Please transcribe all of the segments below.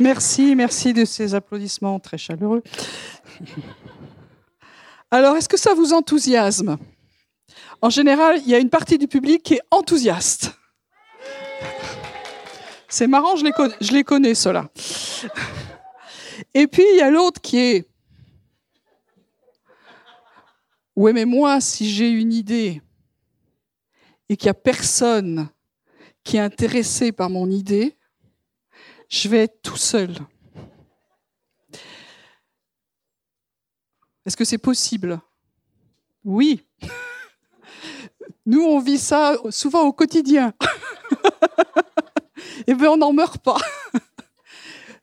Merci, merci de ces applaudissements très chaleureux. Alors, est-ce que ça vous enthousiasme? En général, il y a une partie du public qui est enthousiaste. C'est marrant, je les, connais, je les connais, ceux-là. Et puis, il y a l'autre qui est... Oui, mais moi, si j'ai une idée et qu'il n'y a personne qui est intéressé par mon idée, je vais être tout seul. Est-ce que c'est possible? Oui. Nous, on vit ça souvent au quotidien. Et eh bien, on n'en meurt pas.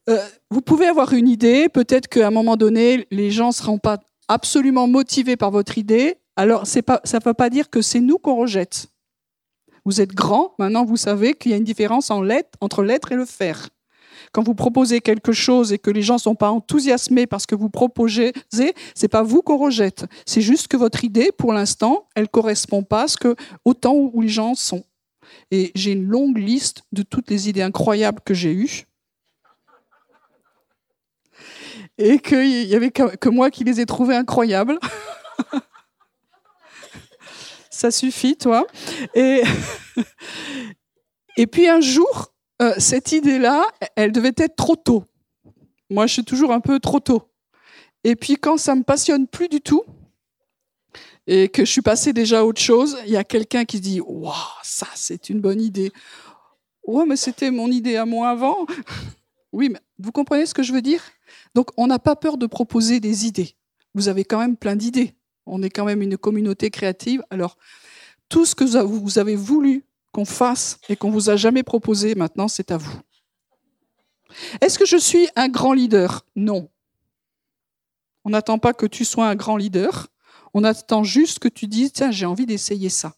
Euh, vous pouvez avoir une idée, peut-être qu'à un moment donné, les gens ne seront pas absolument motivés par votre idée. Alors, ça ne veut pas dire que c'est nous qu'on rejette. Vous êtes grand, maintenant vous savez qu'il y a une différence entre l'être et le faire. Quand vous proposez quelque chose et que les gens ne sont pas enthousiasmés parce que vous proposez, c'est pas vous qu'on rejette. C'est juste que votre idée, pour l'instant, elle correspond pas à ce que, au temps où les gens sont. Et j'ai une longue liste de toutes les idées incroyables que j'ai eues. Et qu'il n'y avait que moi qui les ai trouvées incroyables. Ça suffit, toi. Et, puis un jour, euh, cette idée-là, elle devait être trop tôt. Moi, je suis toujours un peu trop tôt. Et puis quand ça me passionne plus du tout, et que je suis passé déjà à autre chose, il y a quelqu'un qui dit Waouh, ça, c'est une bonne idée. Ouais, mais c'était mon idée à moi avant. oui, mais vous comprenez ce que je veux dire? Donc, on n'a pas peur de proposer des idées. Vous avez quand même plein d'idées. On est quand même une communauté créative. Alors, tout ce que vous avez voulu qu'on fasse et qu'on vous a jamais proposé, maintenant c'est à vous. Est-ce que je suis un grand leader? Non. On n'attend pas que tu sois un grand leader. On attend juste que tu dises, tiens, j'ai envie d'essayer ça.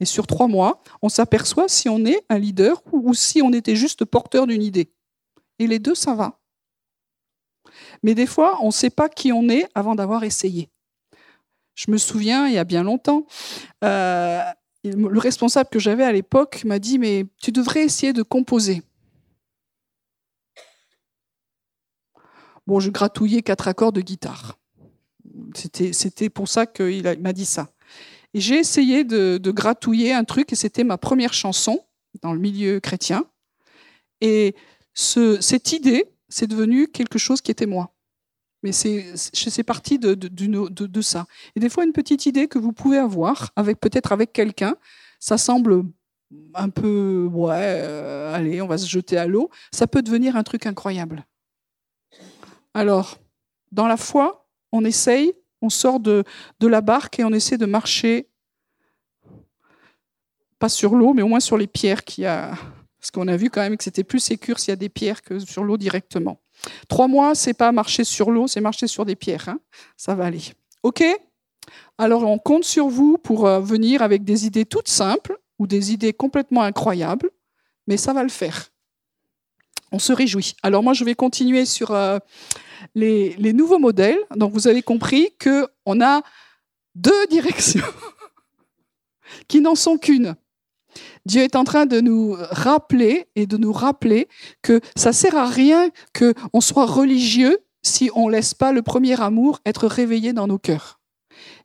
Et sur trois mois, on s'aperçoit si on est un leader ou si on était juste porteur d'une idée. Et les deux, ça va. Mais des fois, on ne sait pas qui on est avant d'avoir essayé. Je me souviens, il y a bien longtemps, euh, le responsable que j'avais à l'époque m'a dit, mais tu devrais essayer de composer. Bon, je gratouillais quatre accords de guitare. C'était pour ça qu'il m'a dit ça. Et j'ai essayé de, gratouiller un truc, et c'était ma première chanson dans le milieu chrétien. Et cette idée, c'est devenu quelque chose qui était moi. Mais c'est parti de, ça. Et des fois, une petite idée que vous pouvez avoir, avec peut-être avec quelqu'un, ça semble un peu, ouais, euh, allez, on va se jeter à l'eau, ça peut devenir un truc incroyable. Alors, dans la foi, on essaye, on sort de, de la barque et on essaie de marcher, pas sur l'eau, mais au moins sur les pierres qu'il y a. Parce qu'on a vu quand même que c'était plus sécur s'il y a des pierres que sur l'eau directement. Trois mois, c'est pas marcher sur l'eau, c'est marcher sur des pierres. Hein. Ça va aller. OK? Alors, on compte sur vous pour euh, venir avec des idées toutes simples ou des idées complètement incroyables, mais ça va le faire. On se réjouit. Alors, moi, je vais continuer sur euh, les, les nouveaux modèles. Donc, vous avez compris qu'on a deux directions qui n'en sont qu'une. Dieu est en train de nous rappeler et de nous rappeler que ça sert à rien qu'on soit religieux si on laisse pas le premier amour être réveillé dans nos cœurs.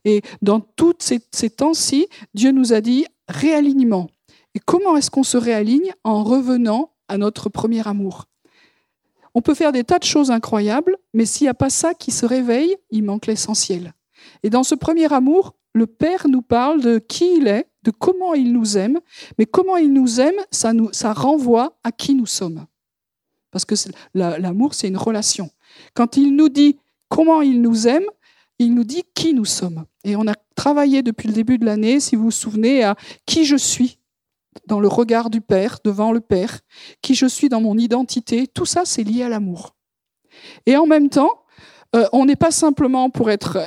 Et dans tous ces, ces temps-ci, Dieu nous a dit réalignement. Et comment est-ce qu'on se réaligne En revenant à notre premier amour? On peut faire des tas de choses incroyables, mais s'il n'y a pas ça qui se réveille, il manque l'essentiel. Et dans ce premier amour, le Père nous parle de qui il est, de comment il nous aime, mais comment il nous aime, ça, nous, renvoie à qui nous sommes. Parce que l'amour, c'est une relation. Quand il nous dit comment il nous aime, il nous dit qui nous sommes. Et on a travaillé depuis le début de l'année, si vous vous souvenez, à qui je suis dans le regard du Père, devant le Père, qui je suis dans mon identité. Tout ça, c'est lié à l'amour. Et en même temps, euh, on n'est pas simplement pour être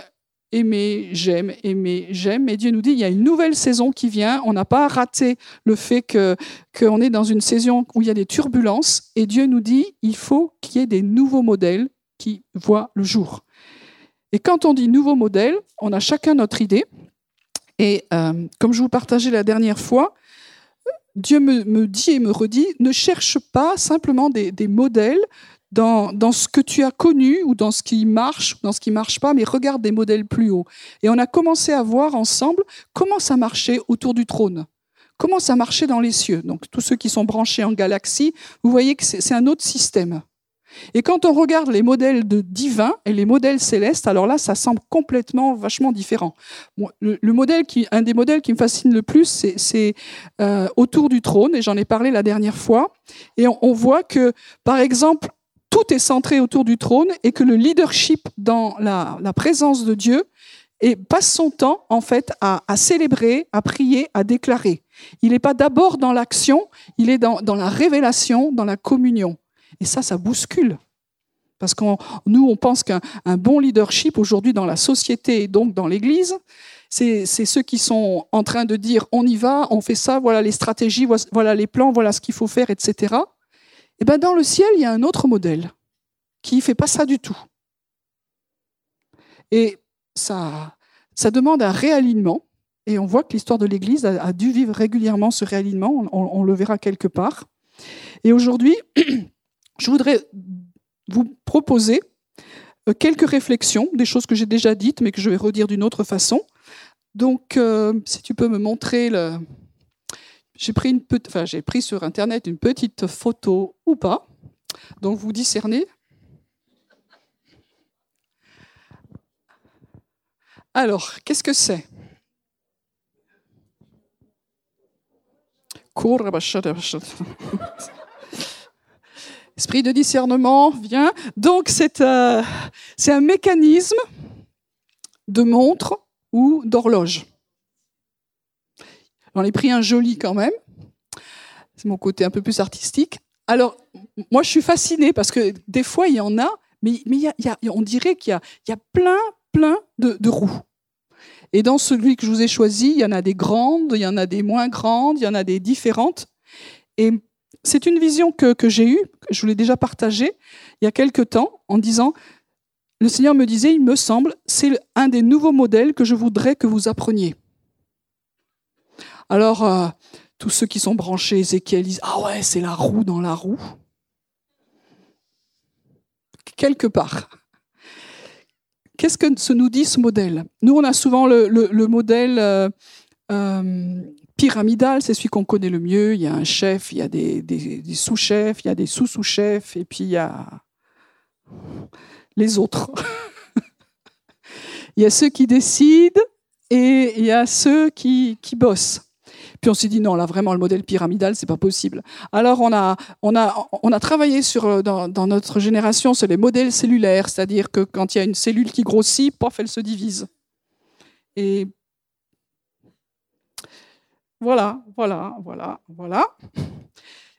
aimer, j'aime, aimer, j'aime. Mais Dieu nous dit, il y a une nouvelle saison qui vient. On n'a pas raté le fait que qu'on est dans une saison où il y a des turbulences. Et Dieu nous dit, il faut qu'il y ait des nouveaux modèles qui voient le jour. Et quand on dit nouveaux modèles, on a chacun notre idée. Et euh, comme je vous partageais la dernière fois, Dieu me, dit et me redit, ne cherche pas simplement des, modèles dans, ce que tu as connu ou dans ce qui marche dans ce qui marche pas, mais regarde des modèles plus hauts. Et on a commencé à voir ensemble comment ça marchait autour du trône, comment ça marchait dans les cieux. Donc tous ceux qui sont branchés en galaxie, vous voyez que c'est un autre système. Et quand on regarde les modèles de divins et les modèles célestes, alors là, ça semble complètement vachement différent. le, modèle qui, un des modèles qui me fascine le plus, c'est euh, autour du trône, et j'en ai parlé la dernière fois. Et on, voit que, par exemple, tout est centré autour du trône et que le leadership dans la, présence de Dieu passe son temps en fait à, célébrer, à prier, à déclarer. Il n'est pas d'abord dans l'action, il est dans la révélation, dans la communion. Et ça, ça bouscule. Parce que nous, on pense qu'un bon leadership aujourd'hui dans la société et donc dans l'Église, c'est ceux qui sont en train de dire on y va, on fait ça, voilà les stratégies, voilà les plans, voilà ce qu'il faut faire, etc. Et bien dans le ciel, il y a un autre modèle qui ne fait pas ça du tout. Et ça, ça demande un réalignement. Et on voit que l'histoire de l'Église a, dû vivre régulièrement ce réalignement. on le verra quelque part. Et aujourd'hui, je voudrais vous proposer euh, quelques réflexions, des choses que j'ai déjà dites, mais que je vais redire d'une autre façon. Donc, euh, si tu peux me montrer le. J'ai pris, sur Internet une petite photo ou pas. Donc, vous discernez. Alors, qu'est-ce que c'est? Esprit de discernement vient. Donc euh, c'est un mécanisme de montre ou d'horloge. J'en ai pris un joli quand même. C'est mon côté un peu plus artistique. Alors, moi, je suis fascinée parce que des fois, il y en a, mais, mais on dirait qu'il y, a, plein, plein de, roues. Et dans celui que je vous ai choisi, il y en a des grandes, il y en a des moins grandes, il y en a des différentes. Et c'est une vision que, j'ai eue, je vous l'ai déjà partagée il y a quelque temps, en disant, le Seigneur me disait, il me semble, c'est un des nouveaux modèles que je voudrais que vous appreniez. Alors, euh, tous ceux qui sont branchés Ézéchiel disent, ah ouais, c'est la roue dans la roue. Quelque part. Qu'est-ce que se nous dit ce modèle? Nous, on a souvent le, modèle euh, euh, pyramidal, c'est celui qu'on connaît le mieux. Il y a un chef, il y a des, sous-chefs, il y a des sous-sous-chefs, et puis il y a les autres. il y a ceux qui décident et il y a ceux qui, bossent. Puis on s'est dit non, là vraiment le modèle pyramidal, c'est pas possible. Alors on a, travaillé dans, dans notre génération sur les modèles cellulaires, c'est-à-dire que quand il y a une cellule qui grossit, pof, elle se divise. Et voilà, voilà, voilà, voilà.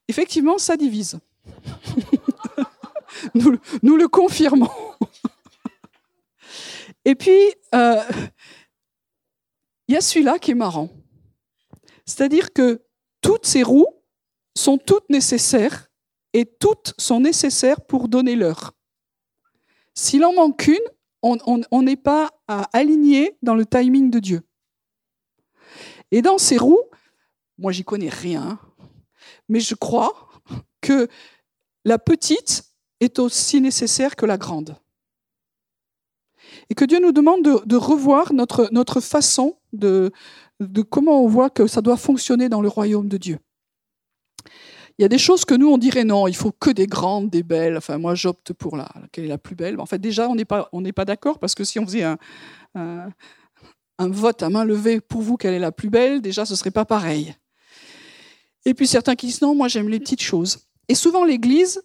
Effectivement, ça divise. nous, le confirmons. Et puis, euh, il y a celui-là qui est marrant. C'est-à-dire que toutes ces roues sont toutes nécessaires et toutes sont nécessaires pour donner l'heure. S'il en manque une, on n'est pas aligné dans le timing de Dieu. Et dans ces roues, moi j'y connais rien, mais je crois que la petite est aussi nécessaire que la grande. Et que Dieu nous demande de, revoir notre, notre façon de, de comment on voit que ça doit fonctionner dans le royaume de Dieu. Il y a des choses que nous, on dirait non, il faut que des grandes, des belles. Enfin, moi, j'opte pour la, laquelle est la plus belle. En fait, déjà, on n'est pas, pas d'accord parce que si on faisait un, un vote à main levée pour vous quelle est la plus belle, déjà ce serait pas pareil. Et puis certains qui disent non, moi j'aime les petites choses. Et souvent l'Église,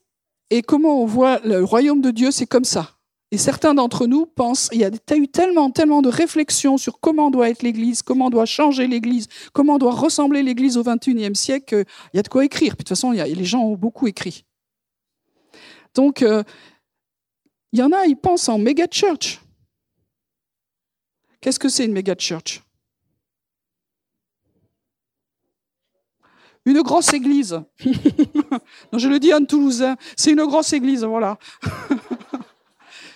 et comment on voit le royaume de Dieu, c'est comme ça. Et certains d'entre nous pensent, il y a eu tellement, tellement de réflexions sur comment doit être l'Église, comment doit changer l'Église, comment doit ressembler l'Église au XXIe siècle, qu'il y a de quoi écrire. Puis de toute façon, il y a, les gens ont beaucoup écrit. Donc, euh, il y en a, ils pensent en méga church. Qu'est-ce que c'est une méga church Une grosse église. non, je le dis en toulousain, c'est une grosse église, voilà.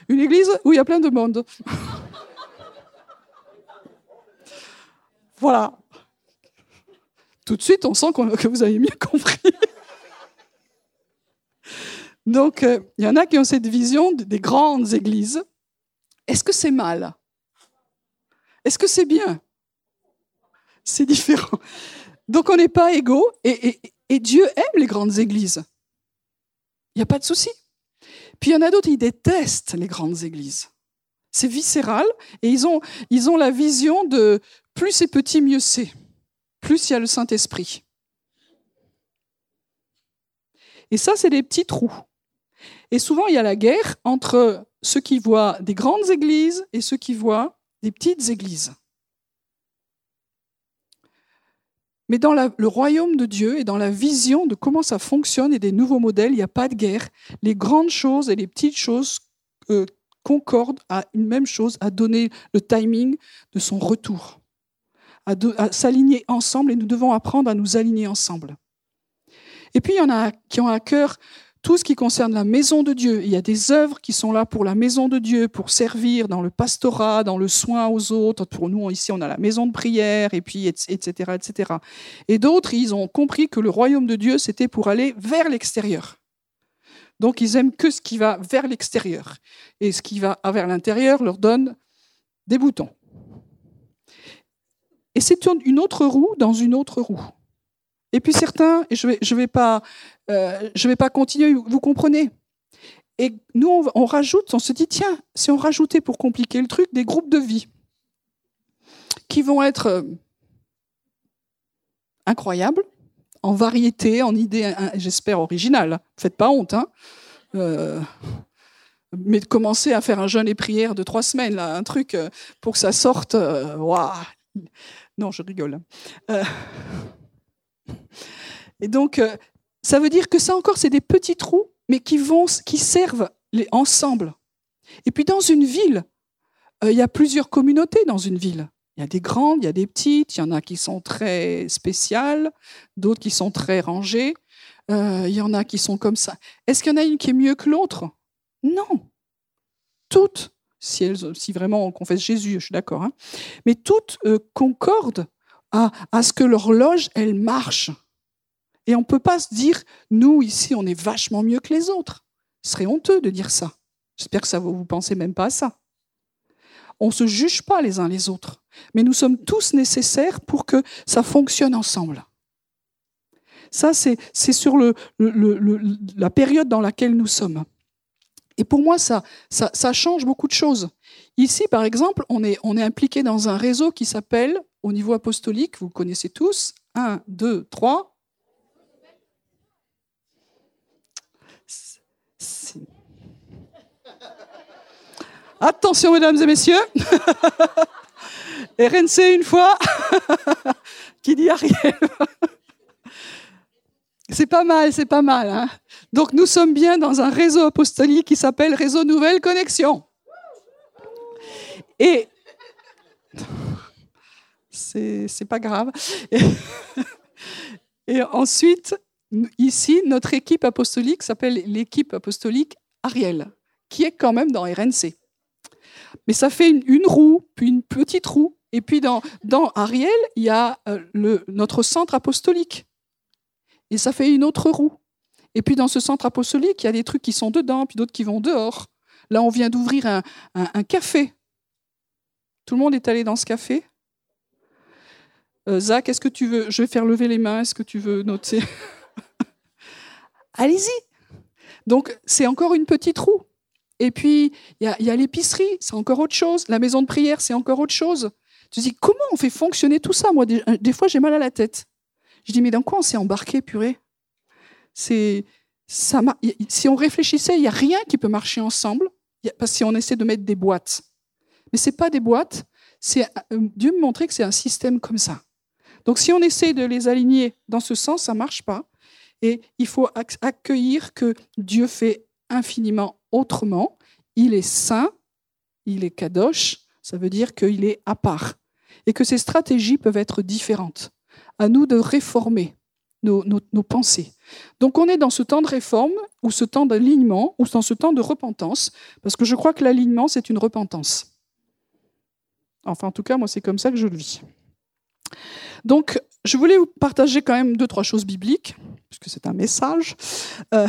Une église où il y a plein de monde. voilà. Tout de suite, on sent que vous avez mieux compris. Donc, euh, il y en a qui ont cette vision des grandes églises. Est-ce que c'est mal? Est-ce que c'est bien? C'est différent. Donc, on n'est pas égaux et, Dieu aime les grandes églises. Il n'y a pas de souci. Puis il y en a d'autres, ils détestent les grandes églises. C'est viscéral et ils ont, ils ont la vision de plus c'est petit, mieux c'est. Plus il y a le Saint-Esprit. Et ça, c'est des petits trous. Et souvent, il y a la guerre entre ceux qui voient des grandes églises et ceux qui voient des petites églises. Mais dans le royaume de Dieu et dans la vision de comment ça fonctionne et des nouveaux modèles, il n'y a pas de guerre. Les grandes choses et les petites choses euh, concordent à une même chose, à donner le timing de son retour, à s'aligner ensemble et nous devons apprendre à nous aligner ensemble. Et puis, il y en a qui ont à cœur tout ce qui concerne la maison de Dieu. Il y a des œuvres qui sont là pour la maison de Dieu, pour servir dans le pastorat, dans le soin aux autres. Pour nous, ici, on a la maison de prière, et puis, etc., etc. Et d'autres, ils ont compris que le royaume de Dieu, c'était pour aller vers l'extérieur. Donc, ils aiment que ce qui va vers l'extérieur. Et ce qui va vers l'intérieur leur donne des boutons. Et c'est une autre roue dans une autre roue. Et puis certains, je ne vais, pas, euh, vais pas continuer, vous comprenez Et nous, on, rajoute, on se dit, tiens, si on rajoutait pour compliquer le truc des groupes de vie qui vont être euh, incroyables, en variété, en idées, j'espère, originales. Faites pas honte, hein euh, mais de commencer à faire un jeûne et prière de trois semaines, un truc pour que ça sorte. Waouh non, je rigole. Et donc, euh, ça veut dire que ça encore, c'est des petits trous, mais qui vont, qui servent les, ensemble. Et puis dans une ville, euh, il y a plusieurs communautés dans une ville. Il y a des grandes, il y a des petites, il y en a qui sont très spéciales, d'autres qui sont très rangées, euh, il y en a qui sont comme ça. Est-ce qu'il y en a une qui est mieux que l'autre? Non. Toutes, si, elles, si, vraiment on confesse Jésus, je suis d'accord, hein, mais toutes concordent à, ce que l'horloge, elle marche. Et on ne peut pas se dire, nous, ici, on est vachement mieux que les autres. Ce serait honteux de dire ça. J'espère que ça vous ne pensez même pas à ça. On ne se juge pas les uns les autres, mais nous sommes tous nécessaires pour que ça fonctionne ensemble. Ça, c'est sur le, la période dans laquelle nous sommes. Et pour moi, ça, change beaucoup de choses. Ici, par exemple, on est, impliqué dans un réseau qui s'appelle, au niveau apostolique, vous le connaissez tous, 1, 2, 3, Attention, mesdames et messieurs. RNC une fois. Qui dit Ariel? C'est pas mal, c'est pas mal. Hein. Donc nous sommes bien dans un réseau apostolique qui s'appelle Réseau Nouvelle Connexion. Et c'est pas grave. Et ensuite, ici, notre équipe apostolique s'appelle l'équipe apostolique Ariel, qui est quand même dans RNC. Mais ça fait une, roue, puis une petite roue. Et puis dans, dans Ariel, il y a euh, le, notre centre apostolique. Et ça fait une autre roue. Et puis dans ce centre apostolique, il y a des trucs qui sont dedans, puis d'autres qui vont dehors. Là, on vient d'ouvrir un, café. Tout le monde est allé dans ce café euh, Zach, est-ce que tu veux Je vais faire lever les mains. Est-ce que tu veux noter? Allez-y. Donc, c'est encore une petite roue. Et puis, il y a, l'épicerie, c'est encore autre chose. La maison de prière, c'est encore autre chose. Tu te dis, comment on fait fonctionner tout ça Moi, des, euh, fois, j'ai mal à la tête. Je dis, mais dans quoi on s'est embarqué, purée? Si on réfléchissait, il n'y a rien qui peut marcher ensemble. Parce si on essaie de mettre des boîtes, mais c'est pas des boîtes. C'est euh, Dieu me montrait que c'est un système comme ça. Donc, si on essaie de les aligner dans ce sens, ça marche pas. Et il faut accueillir que Dieu fait infiniment autrement. Il est saint, il est kadosh, ça veut dire qu'il est à part. Et que ses stratégies peuvent être différentes. À nous de réformer nos, pensées. Donc on est dans ce temps de réforme, ou ce temps d'alignement, ou dans ce temps de repentance, parce que je crois que l'alignement, c'est une repentance. Enfin, en tout cas, moi, c'est comme ça que je le vis. Donc, je voulais vous partager quand même deux, trois choses bibliques, puisque c'est un message. Euh,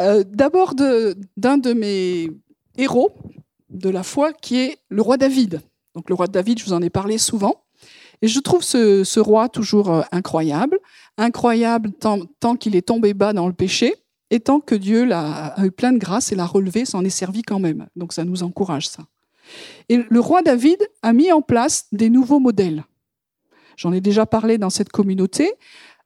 euh, d'abord d'un de, mes héros de la foi, qui est le roi David. Donc le roi David, je vous en ai parlé souvent. Et je trouve ce, roi toujours euh, incroyable, incroyable tant, qu'il est tombé bas dans le péché, et tant que Dieu l'a eu plein de grâce et l'a relevé, s'en est servi quand même. Donc ça nous encourage ça. Et le roi David a mis en place des nouveaux modèles. J'en ai déjà parlé dans cette communauté.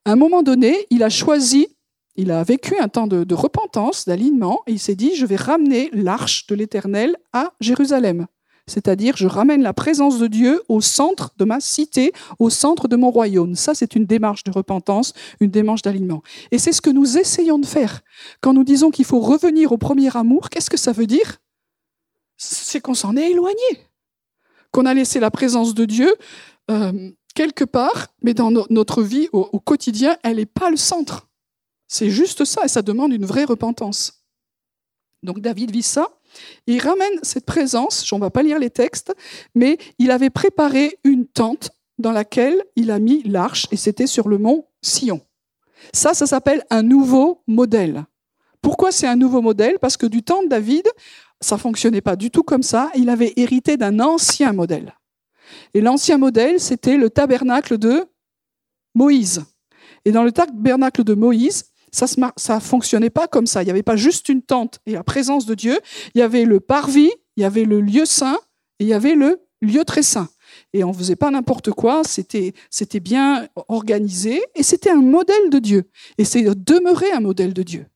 À un moment donné, il a choisi, il a vécu un temps de repentance, d'alignement, et il s'est dit, je vais ramener l'arche de l'Éternel à Jérusalem. C'est-à-dire, je ramène la présence de Dieu au centre de ma cité, au centre de mon royaume. Ça, c'est une démarche de repentance, une démarche d'alignement. Et c'est ce que nous essayons de faire. Quand nous disons qu'il faut revenir au premier amour, qu'est-ce que ça veut dire? C'est qu'on s'en est éloigné, qu'on a laissé la présence de Dieu euh, quelque part, mais dans notre vie au, au quotidien, elle n'est pas le centre. C'est juste ça, et ça demande une vraie repentance. Donc David vit ça, il ramène cette présence, on ne va pas lire les textes, mais il avait préparé une tente dans laquelle il a mis l'arche et c'était sur le mont Sion. Ça, ça s'appelle un nouveau modèle. Pourquoi c'est un nouveau modèle? Parce que du temps de David, ça fonctionnait pas du tout comme ça. Il avait hérité d'un ancien modèle. Et l'ancien modèle, c'était le tabernacle de Moïse. Et dans le tabernacle de Moïse, ça ne fonctionnait pas comme ça. Il n'y avait pas juste une tente et la présence de Dieu. Il y avait le parvis, il y avait le lieu saint et il y avait le lieu très saint. Et on ne faisait pas n'importe quoi, c'était, bien organisé et c'était un modèle de Dieu. Et c'est demeuré un modèle de Dieu.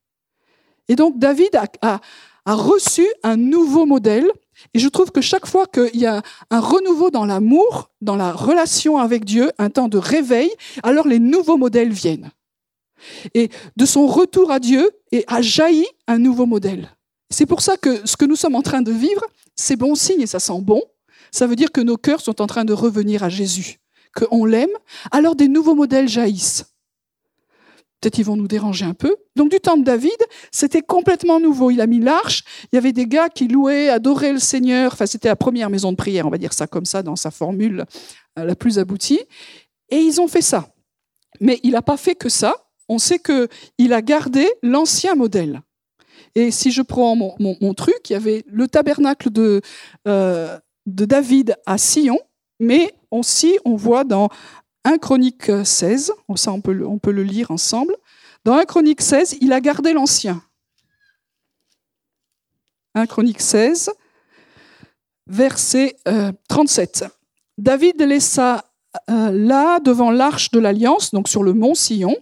Et donc David a reçu un nouveau modèle et je trouve que chaque fois qu'il y a un renouveau dans l'amour, dans la relation avec Dieu, un temps de réveil, alors les nouveaux modèles viennent. Et de son retour à Dieu a jailli un nouveau modèle. C'est pour ça que ce que nous sommes en train de vivre, c'est bon signe et ça sent bon. Ça veut dire que nos cœurs sont en train de revenir à Jésus, qu'on l'aime. Alors des nouveaux modèles jaillissent. Peut-être ils vont nous déranger un peu. Donc du temps de David, c'était complètement nouveau. Il a mis l'arche. Il y avait des gars qui louaient, adoraient le Seigneur. Enfin, c'était la première maison de prière, on va dire ça comme ça, dans sa formule euh, la plus aboutie. Et ils ont fait ça. Mais il n'a pas fait que ça on sait qu'il a gardé l'ancien modèle. Et si je prends mon, truc, il y avait le tabernacle de, euh, de David à Sion, mais aussi on voit dans 1 Chronique 16, ça on peut, le, on peut le lire ensemble, dans 1 Chronique 16, il a gardé l'ancien. 1 Chronique 16, verset 37. Euh, David laissa euh, là devant l'arche de l'alliance, donc sur le mont Sion,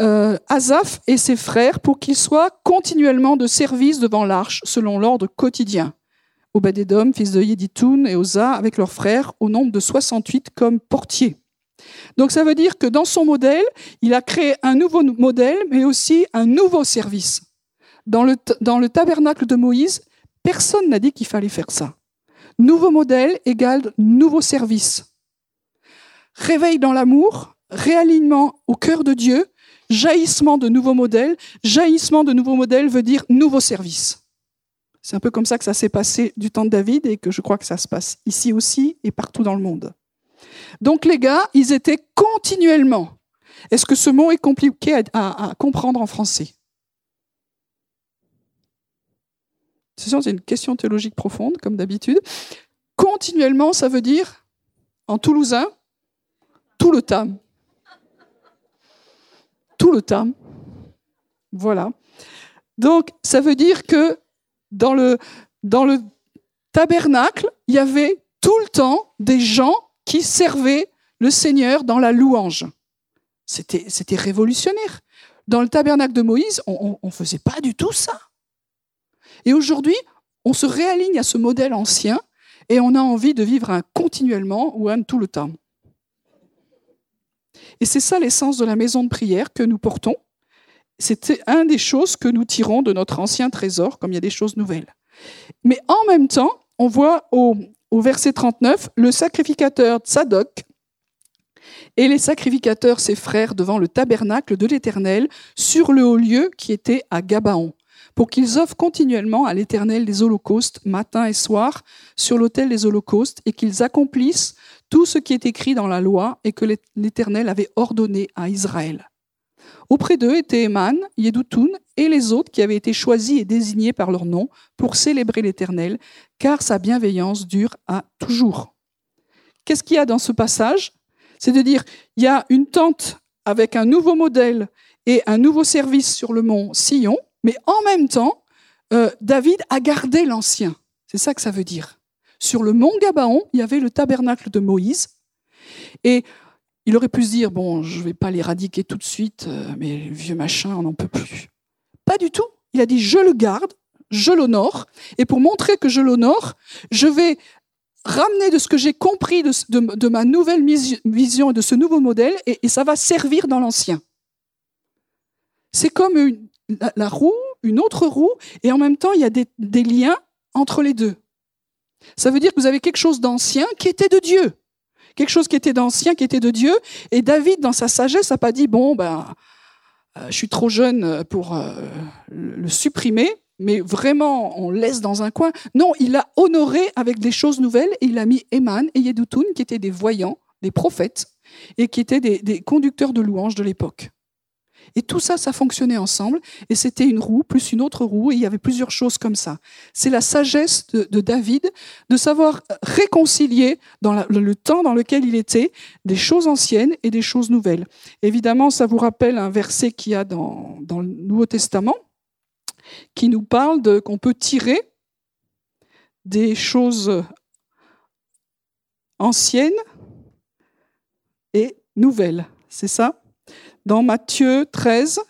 euh, Azaph et ses frères pour qu'ils soient continuellement de service devant l'arche selon l'ordre quotidien. Obed-Edom, fils de Yeditoun, et Oza avec leurs frères au nombre de 68 comme portiers. Donc ça veut dire que dans son modèle, il a créé un nouveau modèle, mais aussi un nouveau service. Dans le, dans le tabernacle de Moïse, personne n'a dit qu'il fallait faire ça. Nouveau modèle égale nouveau service. Réveil dans l'amour, réalignement au cœur de Dieu, jaillissement de nouveaux modèles. Jaillissement de nouveaux modèles veut dire nouveau service. C'est un peu comme ça que ça s'est passé du temps de David et que je crois que ça se passe ici aussi et partout dans le monde. Donc les gars, ils étaient continuellement. Est-ce que ce mot est compliqué à, comprendre en français? C'est une question théologique profonde, comme d'habitude. Continuellement, ça veut dire, en toulousain, tout le temps tout le temps. Voilà. Donc, ça veut dire que dans le, dans le tabernacle, il y avait tout le temps des gens qui servaient le Seigneur dans la louange. C'était, c'était révolutionnaire. Dans le tabernacle de Moïse, on ne faisait pas du tout ça. Et aujourd'hui, on se réaligne à ce modèle ancien et on a envie de vivre un continuellement ou un tout le temps. Et c'est ça l'essence de la maison de prière que nous portons. C'est un des choses que nous tirons de notre ancien trésor, comme il y a des choses nouvelles. Mais en même temps, on voit au, verset 39 le sacrificateur Tzadok et les sacrificateurs, ses frères, devant le tabernacle de l'Éternel, sur le haut lieu qui était à Gabaon, pour qu'ils offrent continuellement à l'Éternel des holocaustes, matin et soir, sur l'autel des holocaustes, et qu'ils accomplissent tout ce qui est écrit dans la loi et que l'Éternel avait ordonné à Israël. Auprès d'eux étaient Eman, Yedutun et les autres qui avaient été choisis et désignés par leur nom pour célébrer l'Éternel, car sa bienveillance dure à toujours. Qu'est-ce qu'il y a dans ce passage? C'est de dire, il y a une tente avec un nouveau modèle et un nouveau service sur le mont Sion, mais en même temps, euh, David a gardé l'ancien. C'est ça que ça veut dire. Sur le mont Gabaon, il y avait le tabernacle de Moïse. Et il aurait pu se dire, bon, je ne vais pas l'éradiquer tout de suite, euh, mais vieux machin, on n'en peut plus. Pas du tout. Il a dit, je le garde, je l'honore, et pour montrer que je l'honore, je vais ramener de ce que j'ai compris de, ma nouvelle vision et de ce nouveau modèle, et, ça va servir dans l'ancien. C'est comme la, roue, une autre roue, et en même temps, il y a des liens entre les deux. Ça veut dire que vous avez quelque chose d'ancien qui était de Dieu. Quelque chose qui était d'ancien, qui était de Dieu. Et David, dans sa sagesse, n'a pas dit, bon, ben, euh, je suis trop jeune pour euh, le supprimer, mais vraiment, on laisse dans un coin. Non, il a honoré avec des choses nouvelles et il a mis Eman et Yedutun, qui étaient des voyants, des prophètes, et qui étaient des conducteurs de louanges de l'époque. Et tout ça, ça fonctionnait ensemble. Et c'était une roue plus une autre roue. Et il y avait plusieurs choses comme ça. C'est la sagesse de, David de savoir réconcilier dans le temps dans lequel il était des choses anciennes et des choses nouvelles. Évidemment, ça vous rappelle un verset qu'il y a dans, le Nouveau Testament qui nous parle qu'on peut tirer des choses anciennes et nouvelles. C'est ça? Dans Matthieu 13.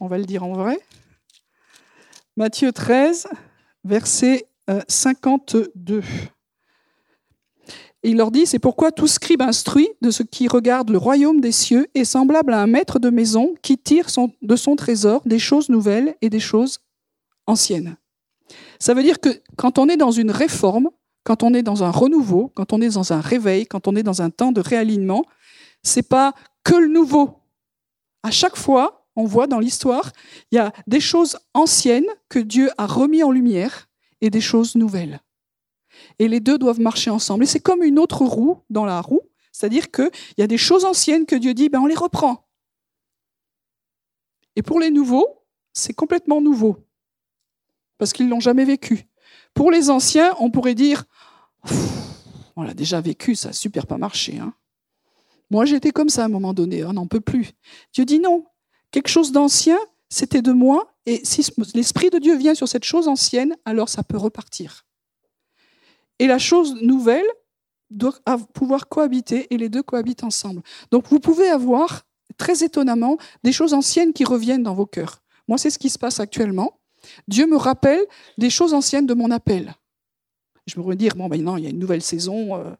On va, le dire en vrai. Matthieu 13, verset 52. Euh, il leur dit, c'est pourquoi tout scribe instruit de ce qui regarde le royaume des cieux est semblable à un maître de maison qui tire de son trésor des choses nouvelles et des choses anciennes. Ça veut dire que quand on est dans une réforme, quand on est dans un renouveau, quand on est dans un réveil, quand on est dans un temps de réalignement, c'est pas que le nouveau. À chaque fois, on voit dans l'histoire, il y a des choses anciennes que Dieu a remis en lumière et des choses nouvelles. Et les deux doivent marcher ensemble. Et c'est comme une autre roue dans la roue, c'est-à-dire qu'il y a des choses anciennes que Dieu dit, ben on les reprend. Et pour les nouveaux, c'est complètement nouveau, parce qu'ils l'ont jamais vécu. Pour les anciens, on pourrait dire, on l'a déjà vécu, ça n'a super pas marché. Hein. Moi, j'étais comme ça à un moment donné, on n'en peut plus. Dieu dit non, quelque chose d'ancien, c'était de moi, et si l'Esprit de Dieu vient sur cette chose ancienne, alors ça peut repartir. Et la chose nouvelle doit pouvoir cohabiter, et les deux cohabitent ensemble. Donc vous pouvez avoir, très étonnamment, des choses anciennes qui reviennent dans vos cœurs. Moi, c'est ce qui se passe actuellement. Dieu me rappelle des choses anciennes de mon appel. Je me redire, bon, maintenant, il y a une nouvelle saison, euh,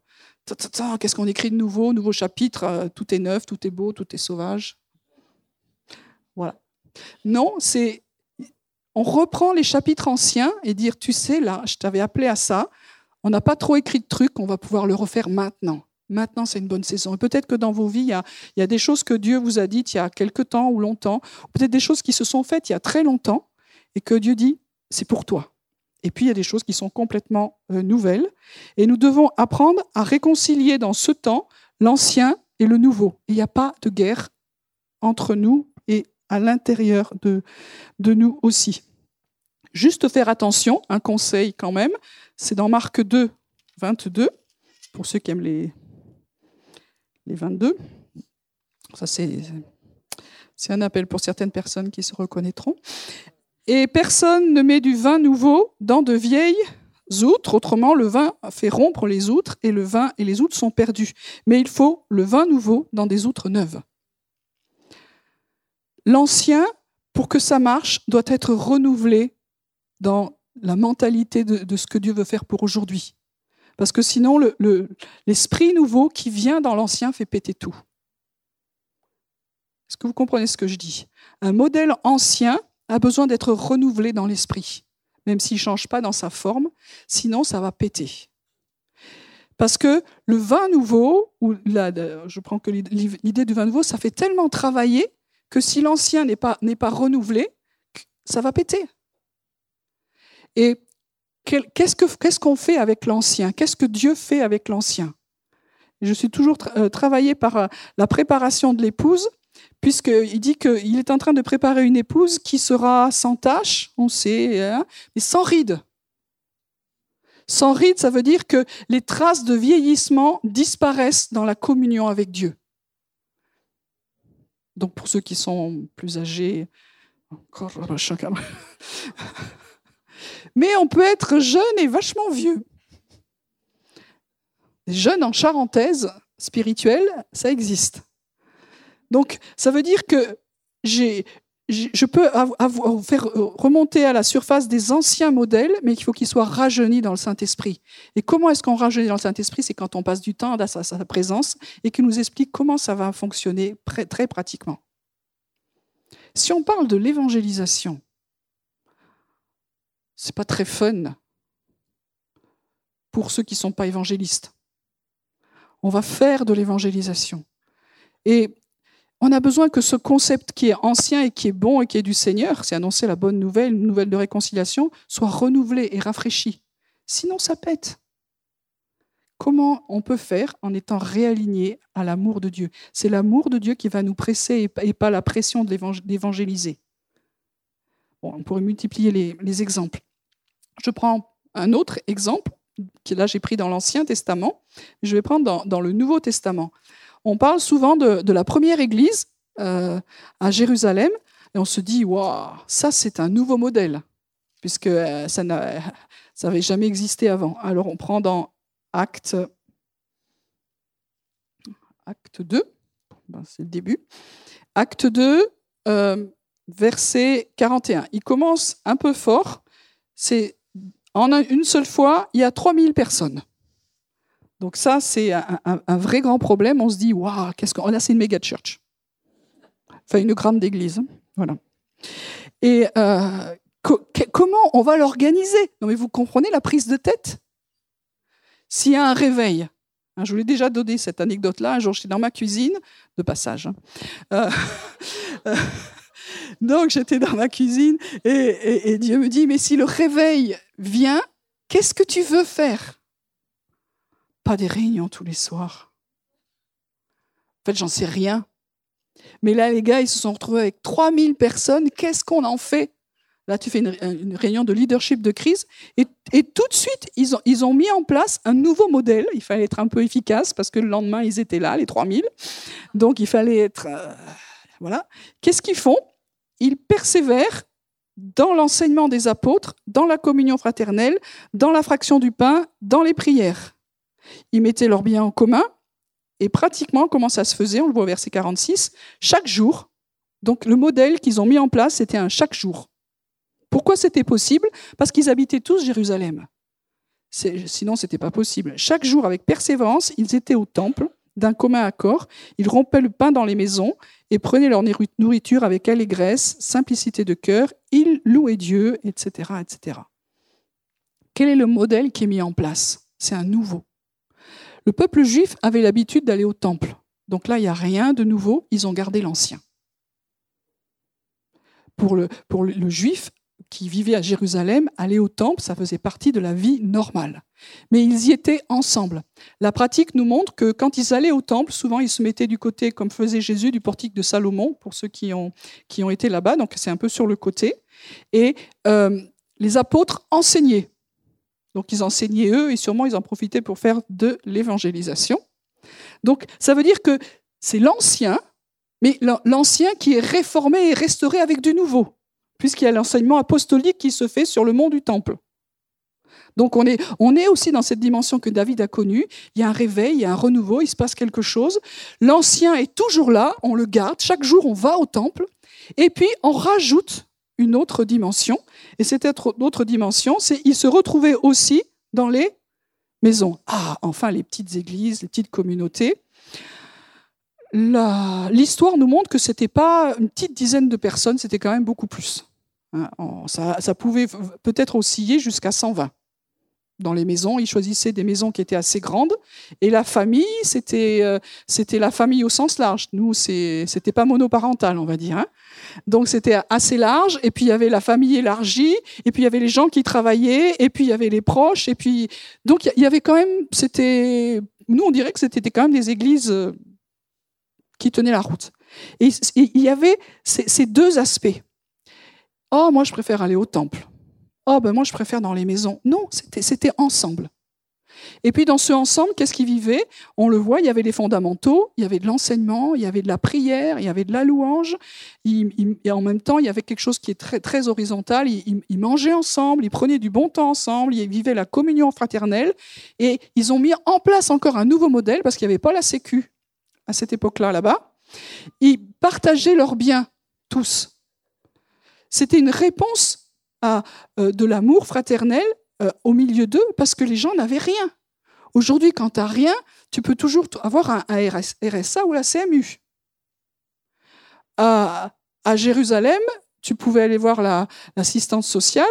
Qu'est-ce qu'on écrit de nouveau Nouveau chapitre, euh, tout est neuf, tout est beau, tout est sauvage. Voilà. Non, c'est. On reprend les chapitres anciens et dire Tu sais, là, je t'avais appelé à ça. On n'a pas trop écrit de trucs, on va pouvoir le refaire maintenant. Maintenant, c'est une bonne saison. Et peut-être que dans vos vies, il y, a, il y, a, des choses que Dieu vous a dites il y a quelque temps ou longtemps, peut-être des choses qui se sont faites il y a très longtemps, et que Dieu dit, c'est pour toi. Et puis il y a des choses qui sont complètement euh, nouvelles. Et nous devons apprendre à réconcilier dans ce temps l'ancien et le nouveau. Il n'y a pas de guerre entre nous et à l'intérieur de, de nous aussi. Juste faire attention, un conseil quand même, c'est dans Marc 2, 22, pour ceux qui aiment les, les 22. Ça, c'est, c'est un appel pour certaines personnes qui se reconnaîtront. Et personne ne met du vin nouveau dans de vieilles outres, autrement le vin fait rompre les outres et le vin et les outres sont perdus. Mais il faut le vin nouveau dans des outres neuves. L'ancien, pour que ça marche, doit être renouvelé dans la mentalité de, ce que Dieu veut faire pour aujourd'hui. Parce que sinon, l'esprit nouveau qui vient dans l'ancien fait péter tout. Est-ce que vous comprenez ce que je dis? Un modèle ancien a besoin d'être renouvelé dans l'esprit, même s'il ne change pas dans sa forme, sinon ça va péter. Parce que le vin nouveau, ou là, je prends que l'idée du vin nouveau, ça fait tellement travailler que si l'ancien n'est pas, renouvelé, ça va péter. Et qu'est-ce qu'on fait avec l'ancien? Qu'est-ce que Dieu fait avec l'ancien? Je suis toujours euh, travaillé par euh, la préparation de l'épouse, puisqu'il dit qu'il est en train de préparer une épouse qui sera sans tache, on sait, hein, mais sans rides. Sans rides, ça veut dire que les traces de vieillissement disparaissent dans la communion avec Dieu. Donc pour ceux qui sont plus âgés, encore chacun. Mais on peut être jeune et vachement vieux. Jeune en charentaise spirituelle, ça existe. Donc, ça veut dire que je peux faire remonter à la surface des anciens modèles, mais qu'il faut qu'ils soient rajeunis dans le Saint-Esprit. Et comment est-ce qu'on rajeunit dans le Saint-Esprit? C'est quand on passe du temps à sa, sa présence et qu'il nous explique comment ça va fonctionner très pratiquement. Si on parle de l'évangélisation, c'est pas très fun pour ceux qui ne sont pas évangélistes. On va faire de l'évangélisation. Et on a besoin que ce concept qui est ancien et qui est bon et qui est du Seigneur, c'est annoncer la bonne nouvelle, une nouvelle de réconciliation, soit renouvelé et rafraîchi. Sinon, ça pète. Comment on peut faire en étant réaligné à l'amour de Dieu? C'est l'amour de Dieu qui va nous presser et pas la pression d'évangéliser. on pourrait multiplier les exemples. Je prends un autre exemple, que là j'ai pris dans l'Ancien Testament, je vais prendre dans, le Nouveau Testament. On parle souvent de, la première église euh, à Jérusalem, et on se dit, waouh, ça c'est un nouveau modèle, puisque euh, ça n'avait jamais existé avant. Alors on prend dans Acte, Acte 2, ben, c'est le début, Acte 2, euh, verset 41. Il commence un peu fort, c'est en une seule fois, il y a 3000 personnes. Donc ça, c'est un, vrai grand problème. On se dit, waouh, qu'est-ce qu'on... Là, c'est une méga church. Enfin, une grande église. Voilà. Et euh, comment on va l'organiser? Non, mais vous comprenez la prise de tête? S'il y a un réveil, hein, je vous l'ai déjà donné cette anecdote-là. Un jour, j'étais dans ma cuisine, de passage. Hein. Euh, euh, donc j'étais dans ma cuisine et, Dieu me dit, mais si le réveil vient, qu'est-ce que tu veux faire? Des réunions tous les soirs. En fait, j'en sais rien. Mais là, les gars, ils se sont retrouvés avec 3000 personnes. Qu'est-ce qu'on en fait? Là, tu fais une, réunion de leadership de crise. Et, tout de suite, ils ont, ils ont, mis en place un nouveau modèle. Il fallait être un peu efficace parce que le lendemain, ils étaient là, les 3000. Donc, il fallait être... Euh, voilà. Qu'est-ce qu'ils font? Ils persévèrent dans l'enseignement des apôtres, dans la communion fraternelle, dans la fraction du pain, dans les prières. Ils mettaient leurs biens en commun, et pratiquement, comment ça se faisait, on le voit au verset 46, chaque jour. Donc le modèle qu'ils ont mis en place, c'était un chaque jour. Pourquoi c'était possible? Parce qu'ils habitaient tous Jérusalem. Sinon, ce n'était pas possible. Chaque jour, avec persévérance, ils étaient au temple, d'un commun accord. Ils rompaient le pain dans les maisons et prenaient leur nourriture avec allégresse, simplicité de cœur, ils louaient Dieu, etc., etc. Quel est le modèle qui est mis en place? C'est un nouveau. Le peuple juif avait l'habitude d'aller au temple. Donc là, il n'y a rien de nouveau, ils ont gardé l'ancien. Pour le, juif, qui vivaient à Jérusalem, aller au temple, ça faisait partie de la vie normale. Mais ils y étaient ensemble. La pratique nous montre que quand ils allaient au temple, souvent ils se mettaient du côté, comme faisait Jésus, du portique de Salomon, pour ceux qui ont, qui ont été là-bas, donc c'est un peu sur le côté. Et euh, les apôtres enseignaient. Donc ils enseignaient eux, et sûrement ils en profitaient pour faire de l'évangélisation. Donc ça veut dire que c'est l'ancien, mais l'ancien qui est réformé et restauré avec du nouveau puisqu'il y a l'enseignement apostolique qui se fait sur le mont du temple. Donc on est, on est aussi dans cette dimension que David a connue. Il y a un réveil, il y a un renouveau, il se passe quelque chose. L'ancien est toujours là, on le garde. Chaque jour, on va au temple. Et puis, on rajoute une autre dimension. Et cette autre dimension, c'est il se retrouvait aussi dans les maisons. Ah, enfin, les petites églises, les petites communautés. L'histoire nous montre que ce n'était pas une petite dizaine de personnes, c'était quand même beaucoup plus. Hein, ça, pouvait peut-être osciller jusqu'à 120. dans les maisons. Ils choisissaient des maisons qui étaient assez grandes. Et la famille, c'était euh, la famille au sens large. Nous, c'était pas monoparental, on va dire. Hein. Donc c'était assez large. Et puis il y avait la famille élargie. Et puis il y avait les gens qui travaillaient. Et puis il y avait les proches. Et puis donc il y avait quand même. C'était nous, on dirait que c'était quand même des églises euh, qui tenaient la route. Et il y avait ces deux aspects. Oh, moi, je préfère aller au temple. Oh, ben moi, je préfère dans les maisons. Non, c'était ensemble. Et puis dans ce ensemble, qu'est-ce qu'ils vivaient? On le voit, il y avait les fondamentaux, il y avait de l'enseignement, il y avait de la prière, il y avait de la louange, et en même temps, il y avait quelque chose qui est très, horizontal. Ils, mangeaient ensemble, ils prenaient du bon temps ensemble, ils vivaient la communion fraternelle, et ils ont mis en place encore un nouveau modèle parce qu'il n'y avait pas la Sécu à cette époque-là là-bas. Ils partageaient leurs biens tous. C'était une réponse à euh, de l'amour fraternel euh, au milieu d'eux parce que les gens n'avaient rien. Aujourd'hui, quand tu n'as rien, tu peux toujours avoir un, RSA ou la CMU. À, Jérusalem, tu pouvais aller voir l'assistance sociale.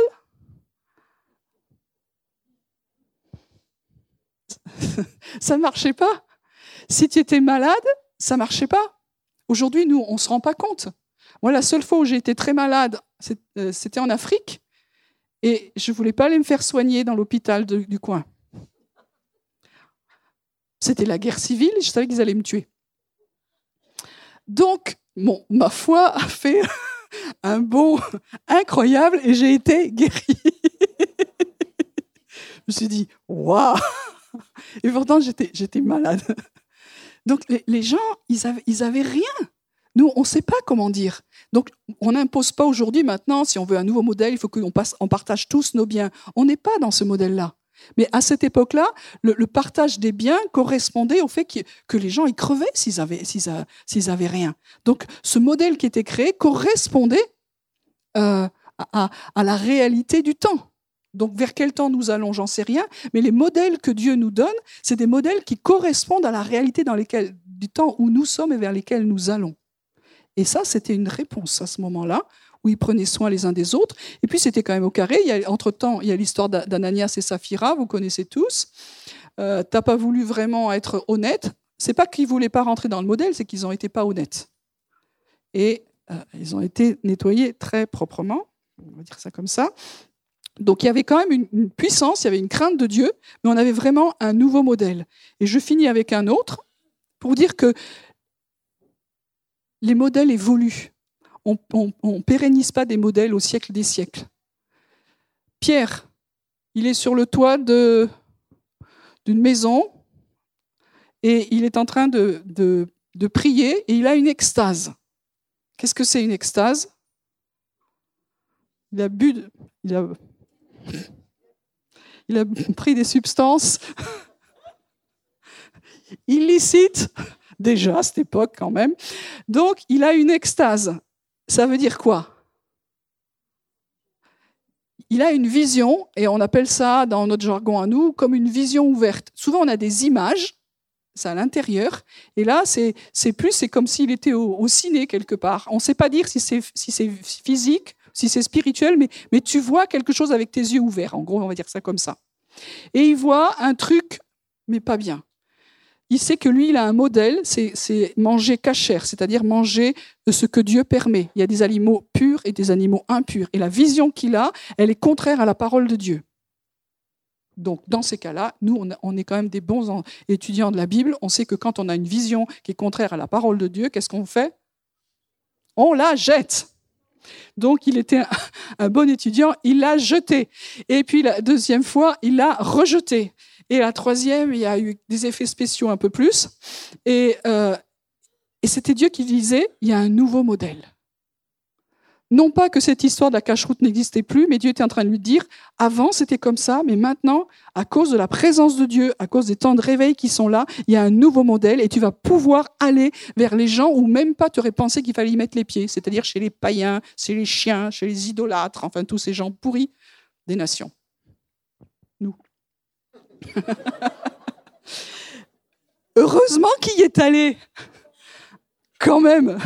ça ne marchait pas. Si tu étais malade, ça ne marchait pas. Aujourd'hui, nous, on ne se rend pas compte. Moi, la seule fois où j'ai été très malade, euh, c'était en Afrique. Et je ne voulais pas aller me faire soigner dans l'hôpital du coin. C'était la guerre civile, je savais qu'ils allaient me tuer. Donc, bon, ma foi a fait un bond incroyable et j'ai été guérie. je me suis dit, waouh Et pourtant, j'étais malade. Donc, les, gens, ils n'avaient ils avaient rien. Nous, on ne sait pas comment dire. Donc, on n'impose pas aujourd'hui, maintenant, si on veut un nouveau modèle, il faut qu'on on partage tous nos biens. On n'est pas dans ce modèle-là. Mais à cette époque-là, le, partage des biens correspondait au fait que, les gens y crevaient s'ils avaient, rien. Donc, ce modèle qui était créé correspondait euh, à, la réalité du temps. Donc, vers quel temps nous allons, j'en sais rien. Mais les modèles que Dieu nous donne, c'est des modèles qui correspondent à la réalité dans du temps où nous sommes et vers lesquels nous allons. Et ça, c'était une réponse à ce moment-là, où ils prenaient soin les uns des autres. Et puis, c'était quand même au carré. entre-temps, il y a l'histoire d'Ananias et Saphira, vous connaissez tous. Euh, T'as pas voulu vraiment être honnête. C'est pas qu'ils voulaient pas rentrer dans le modèle, c'est qu'ils n'ont été pas honnêtes. Et euh, ils ont été nettoyés très proprement, on va dire ça comme ça. Donc il y avait quand même une, puissance, il y avait une crainte de Dieu, mais on avait vraiment un nouveau modèle. Et je finis avec un autre pour dire que les modèles évoluent. On ne pérennise pas des modèles au siècle des siècles. Pierre, il est sur le toit d'une maison et il est en train de, prier et il a une extase. Qu'est-ce que c'est une extase? Il a bu, il a pris des substances illicites déjà à cette époque quand même. Donc, il a une extase. Ça veut dire quoi? Il a une vision, et on appelle ça dans notre jargon à nous comme une vision ouverte. Souvent, on a des images, c'est à l'intérieur, et là, c'est plus, c'est comme s'il était au, ciné quelque part. On ne sait pas dire si c'est si physique, si c'est spirituel, mais, mais tu vois quelque chose avec tes yeux ouverts. En gros, on va dire ça comme ça. Et il voit un truc, mais pas bien il sait que lui, il a un modèle, c'est manger cachère, c'est-à-dire manger de ce que Dieu permet. Il y a des animaux purs et des animaux impurs. Et la vision qu'il a, elle est contraire à la parole de Dieu. Donc, dans ces cas-là, nous, on est quand même des bons étudiants de la Bible. On sait que quand on a une vision qui est contraire à la parole de Dieu, qu'est-ce qu'on fait? On la jette. Donc, il était un bon étudiant, il l'a jeté. Et puis, la deuxième fois, il l'a rejeté. Et la troisième, il y a eu des effets spéciaux un peu plus. Et, euh, c'était Dieu qui disait, il y a un nouveau modèle. Non pas que cette histoire de la cache-route n'existait plus, mais Dieu était en train de lui dire, avant c'était comme ça, mais maintenant, à cause de la présence de Dieu, à cause des temps de réveil qui sont là, il y a un nouveau modèle et tu vas pouvoir aller vers les gens où même pas tu aurais pensé qu'il fallait y mettre les pieds, c'est-à-dire chez les païens, chez les chiens, chez les idolâtres, enfin tous ces gens pourris des nations. Heureusement qu'il est allé. Quand même.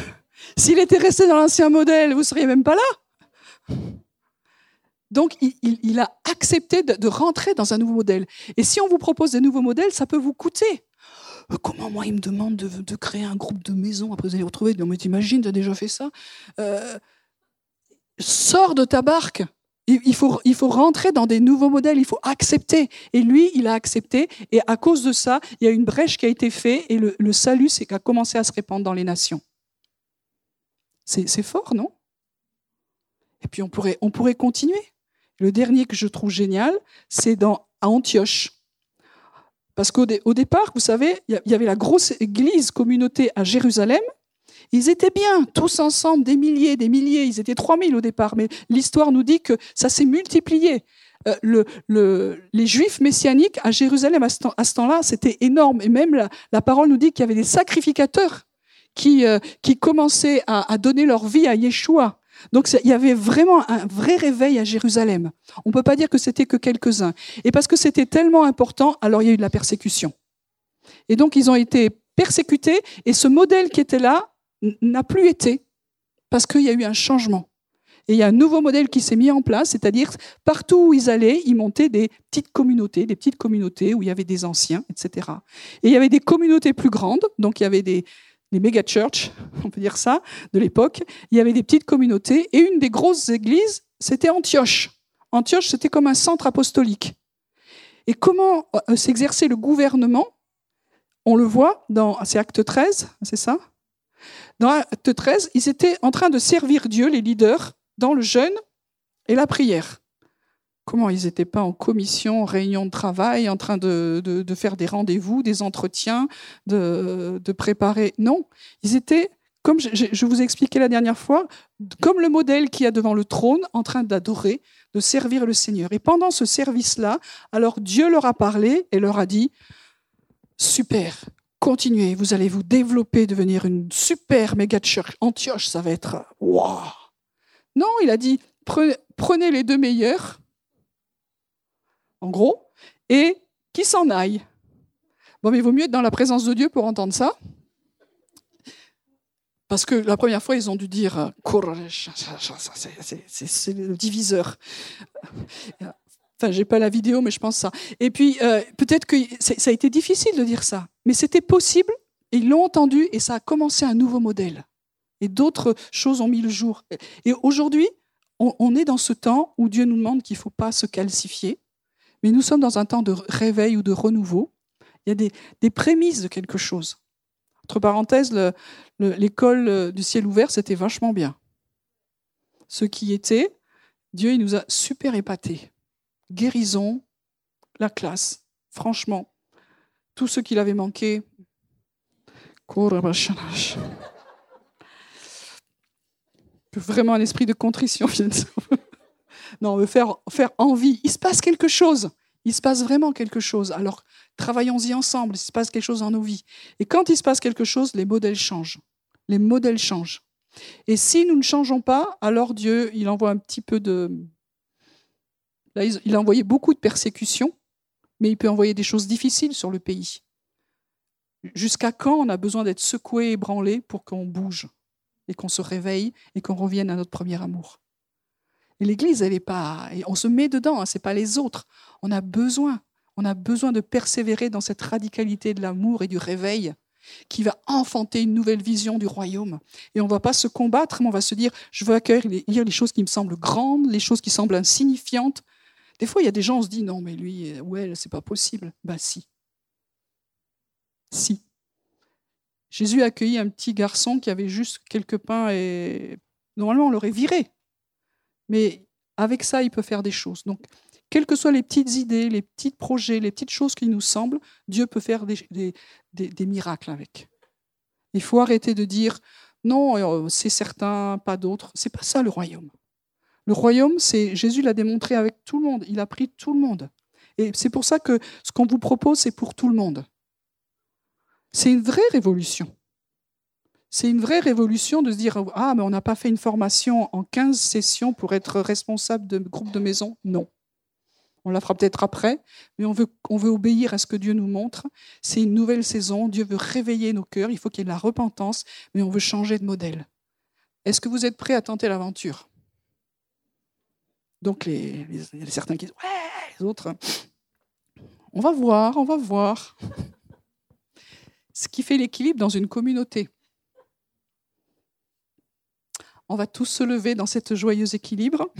S'il était resté dans l'ancien modèle, vous seriez même pas là. Donc, il, a accepté de, rentrer dans un nouveau modèle. Et si on vous propose des nouveaux modèles, ça peut vous coûter. Comment moi, il me demande de, créer un groupe de maisons Après, vous allez retrouver, mais t'imagines, as déjà fait ça euh, Sors de ta barque. Il faut, rentrer dans des nouveaux modèles, il faut accepter. Et lui, il a accepté. Et à cause de ça, il y a une brèche qui a été faite et le, salut, c'est qu'a commencé à se répandre dans les nations. C'est fort, non? Et puis on pourrait, on pourrait continuer. Le dernier que je trouve génial, c'est à Antioche. Parce qu'au au départ, vous savez, il y avait la grosse église communauté à Jérusalem. Ils étaient bien, tous ensemble, des milliers, des milliers. Ils étaient 3000 au départ, mais l'histoire nous dit que ça s'est multiplié. Euh, le, le, les juifs messianiques à Jérusalem à ce temps-là, c'était énorme. Et même la, la parole nous dit qu'il y avait des sacrificateurs qui, euh, qui commençaient à, à, donner leur vie à Yeshua. Donc il y avait vraiment un vrai réveil à Jérusalem. On ne peut pas dire que c'était que quelques-uns. Et parce que c'était tellement important, alors il y a eu de la persécution. Et donc ils ont été persécutés et ce modèle qui était là n'a plus été parce qu'il y a eu un changement. Et il y a un nouveau modèle qui s'est mis en place, c'est-à-dire partout où ils allaient, ils montaient des petites communautés, des petites communautés où il y avait des anciens, etc. Et il y avait des communautés plus grandes, donc il y avait des, les méga church, on peut dire ça, de l'époque. Il y avait des petites communautés et une des grosses églises, c'était Antioche. Antioche, c'était comme un centre apostolique. Et comment euh, s'exerçait le gouvernement? On le voit dans c'est acte 13, c'est ça? Dans acte 13, ils étaient en train de servir Dieu, les leaders, dans le jeûne et la prière. Comment ils n'étaient pas en commission, en réunion de travail, en train de, de, faire des rendez-vous, des entretiens, de, de, préparer? Non, ils étaient, comme je, vous ai expliqué la dernière fois, comme le modèle qui a devant le trône, en train d'adorer, de servir le Seigneur. Et pendant ce service-là, alors Dieu leur a parlé et leur a dit, super, continuez, vous allez vous développer, devenir une super méga church. Antioche, ça va être waouh. Non, il a dit, prenez les deux meilleurs en gros, et qui s'en aille. Bon, mais il vaut mieux être dans la présence de Dieu pour entendre ça. Parce que la première fois, ils ont dû dire c'est le diviseur. Enfin, j'ai pas la vidéo, mais je pense ça. Et puis, euh, peut-être que ça a été difficile de dire ça, mais c'était possible. Et ils l'ont entendu et ça a commencé un nouveau modèle. Et d'autres choses ont mis le jour. Et aujourd'hui, on, on est dans ce temps où Dieu nous demande qu'il ne faut pas se calcifier, mais nous sommes dans un temps de réveil ou de renouveau. Il y a des, prémices de quelque chose. Entre parenthèses, l'école du ciel ouvert, c'était vachement bien. Ce qui était, Dieu il nous a super épatés. Guérison, la classe, franchement. Tout ce qu'il avait manqué. Vraiment un esprit de contrition. Non, on veut faire, faire envie. Il se passe quelque chose. Il se passe vraiment quelque chose. Alors, travaillons-y ensemble. Il se passe quelque chose dans nos vies. Et quand il se passe quelque chose, les modèles changent. Les modèles changent. Et si nous ne changeons pas, alors Dieu, il envoie un petit peu de... Il a envoyé beaucoup de persécutions, mais il peut envoyer des choses difficiles sur le pays. Jusqu'à quand on a besoin d'être secoué, ébranlé pour qu'on bouge et qu'on se réveille et qu'on revienne à notre premier amour? l'Église, elle est pas. On se met dedans, hein, c'est pas les autres. On a besoin. On a besoin de persévérer dans cette radicalité de l'amour et du réveil qui va enfanter une nouvelle vision du royaume. Et on ne va pas se combattre, mais on va se dire, je veux accueillir les choses qui me semblent grandes, les choses qui semblent insignifiantes. Des fois, il y a des gens, on se dit, non, mais lui ou elle, c'est pas possible. Ben si. Si. Jésus a accueilli un petit garçon qui avait juste quelques pains et normalement on l'aurait viré. Mais avec ça, il peut faire des choses. Donc, quelles que soient les petites idées, les petits projets, les petites choses qui nous semblent, Dieu peut faire des, des, miracles avec. Il faut arrêter de dire non, euh, c'est certain, pas d'autres. C'est pas ça le royaume. Le royaume, c'est Jésus l'a démontré avec tout le monde. Il a pris tout le monde. Et c'est pour ça que ce qu'on vous propose, c'est pour tout le monde. C'est une vraie révolution. C'est une vraie révolution de se dire Ah, mais on n'a pas fait une formation en 15 sessions pour être responsable de groupe de maison. Non. On la fera peut-être après, mais on veut, on veut obéir à ce que Dieu nous montre. C'est une nouvelle saison. Dieu veut réveiller nos cœurs. Il faut qu'il y ait de la repentance, mais on veut changer de modèle. Est-ce que vous êtes prêts à tenter l'aventure? Donc les, il y a certains qui disent ouais, les autres, on va voir, on va voir. Ce qui fait l'équilibre dans une communauté. On va tous se lever dans cet joyeux équilibre.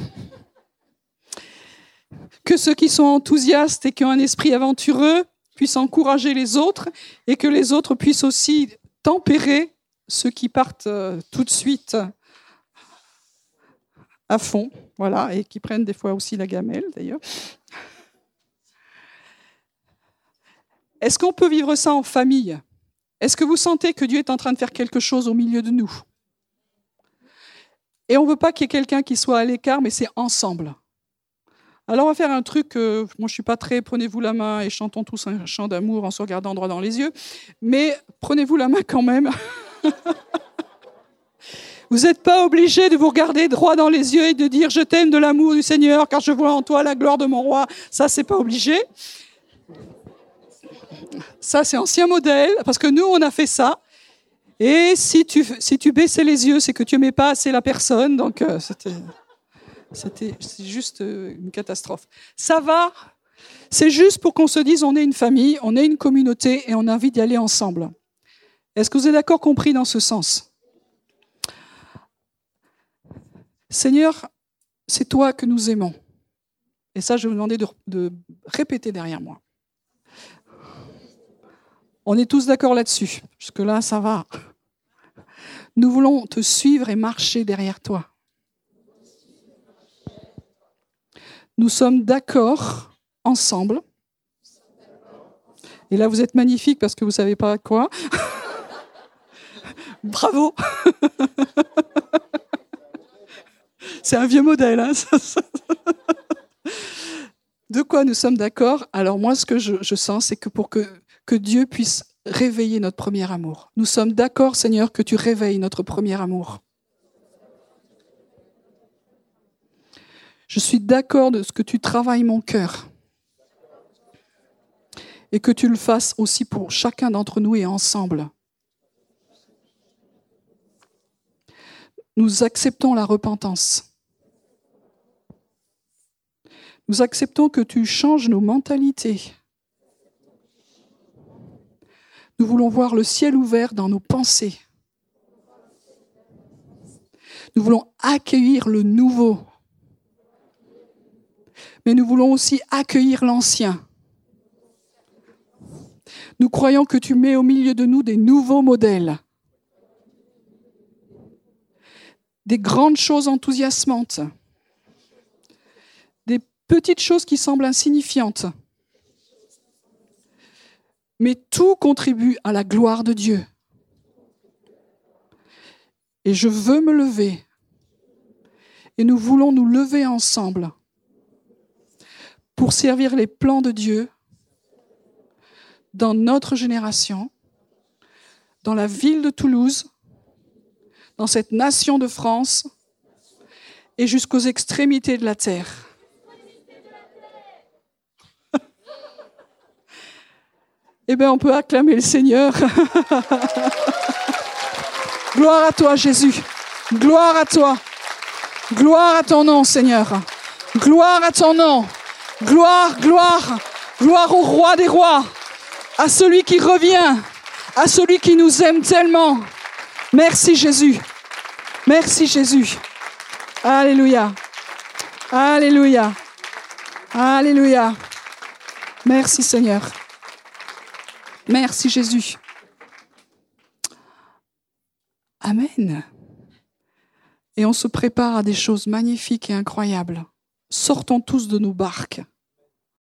Que ceux qui sont enthousiastes et qui ont un esprit aventureux puissent encourager les autres et que les autres puissent aussi tempérer ceux qui partent euh, tout de suite à fond, voilà, et qui prennent des fois aussi la gamelle d'ailleurs. Est-ce qu'on peut vivre ça en famille? Est-ce que vous sentez que Dieu est en train de faire quelque chose au milieu de nous? Et on ne veut pas qu'il y ait quelqu'un qui soit à l'écart, mais c'est ensemble. Alors on va faire un truc, euh, moi je suis pas très, prenez-vous la main et chantons tous un chant d'amour en se regardant droit dans les yeux, mais prenez-vous la main quand même. vous n'êtes pas obligé de vous regarder droit dans les yeux et de dire je t'aime de l'amour du Seigneur car je vois en toi la gloire de mon roi. Ça c'est pas obligé. Ça c'est ancien modèle parce que nous on a fait ça. Et si tu, si tu baissais les yeux, c'est que tu n'aimais pas assez la personne. Donc euh, c'était. C'était juste euh, une catastrophe. Ça va, c'est juste pour qu'on se dise on est une famille, on est une communauté et on a envie d'y aller ensemble. Est-ce que vous êtes d'accord compris dans ce sens? Seigneur, c'est toi que nous aimons. Et ça, je vais vous demander de, répéter derrière moi. On est tous d'accord là-dessus. Jusque-là, ça va. Nous voulons te suivre et marcher derrière toi. Nous sommes d'accord ensemble. Et là, vous êtes magnifique parce que vous ne savez pas quoi. Bravo. C'est un vieux modèle. Hein de quoi nous sommes d'accord? Alors moi, ce que je, sens, c'est que pour que, que Dieu puisse réveiller notre premier amour. Nous sommes d'accord, Seigneur, que tu réveilles notre premier amour. Je suis d'accord de ce que tu travailles mon cœur. Et que tu le fasses aussi pour chacun d'entre nous et ensemble. Nous acceptons la repentance. Nous acceptons que tu changes nos mentalités. Nous voulons voir le ciel ouvert dans nos pensées. Nous voulons accueillir le nouveau mais nous voulons aussi accueillir l'ancien. Nous croyons que tu mets au milieu de nous des nouveaux modèles, des grandes choses enthousiasmantes, petites choses qui semblent insignifiantes. Mais tout contribue à la gloire de Dieu. Et je veux me lever. Et nous voulons nous lever ensemble pour servir les plans de Dieu dans notre génération, dans la ville de Toulouse, dans cette nation de France et jusqu'aux extrémités de la terre. Eh bien, on peut acclamer le Seigneur. Gloire à toi, Jésus. Gloire à toi. Gloire à ton nom, Seigneur. Gloire à ton nom. Gloire, gloire, gloire au roi des rois, à celui qui revient, à celui qui nous aime tellement. Merci Jésus. Merci Jésus. Alléluia. Alléluia. Alléluia. Merci Seigneur. Merci Jésus. Amen. Et on se prépare à des choses magnifiques et incroyables. Sortons tous de nos barques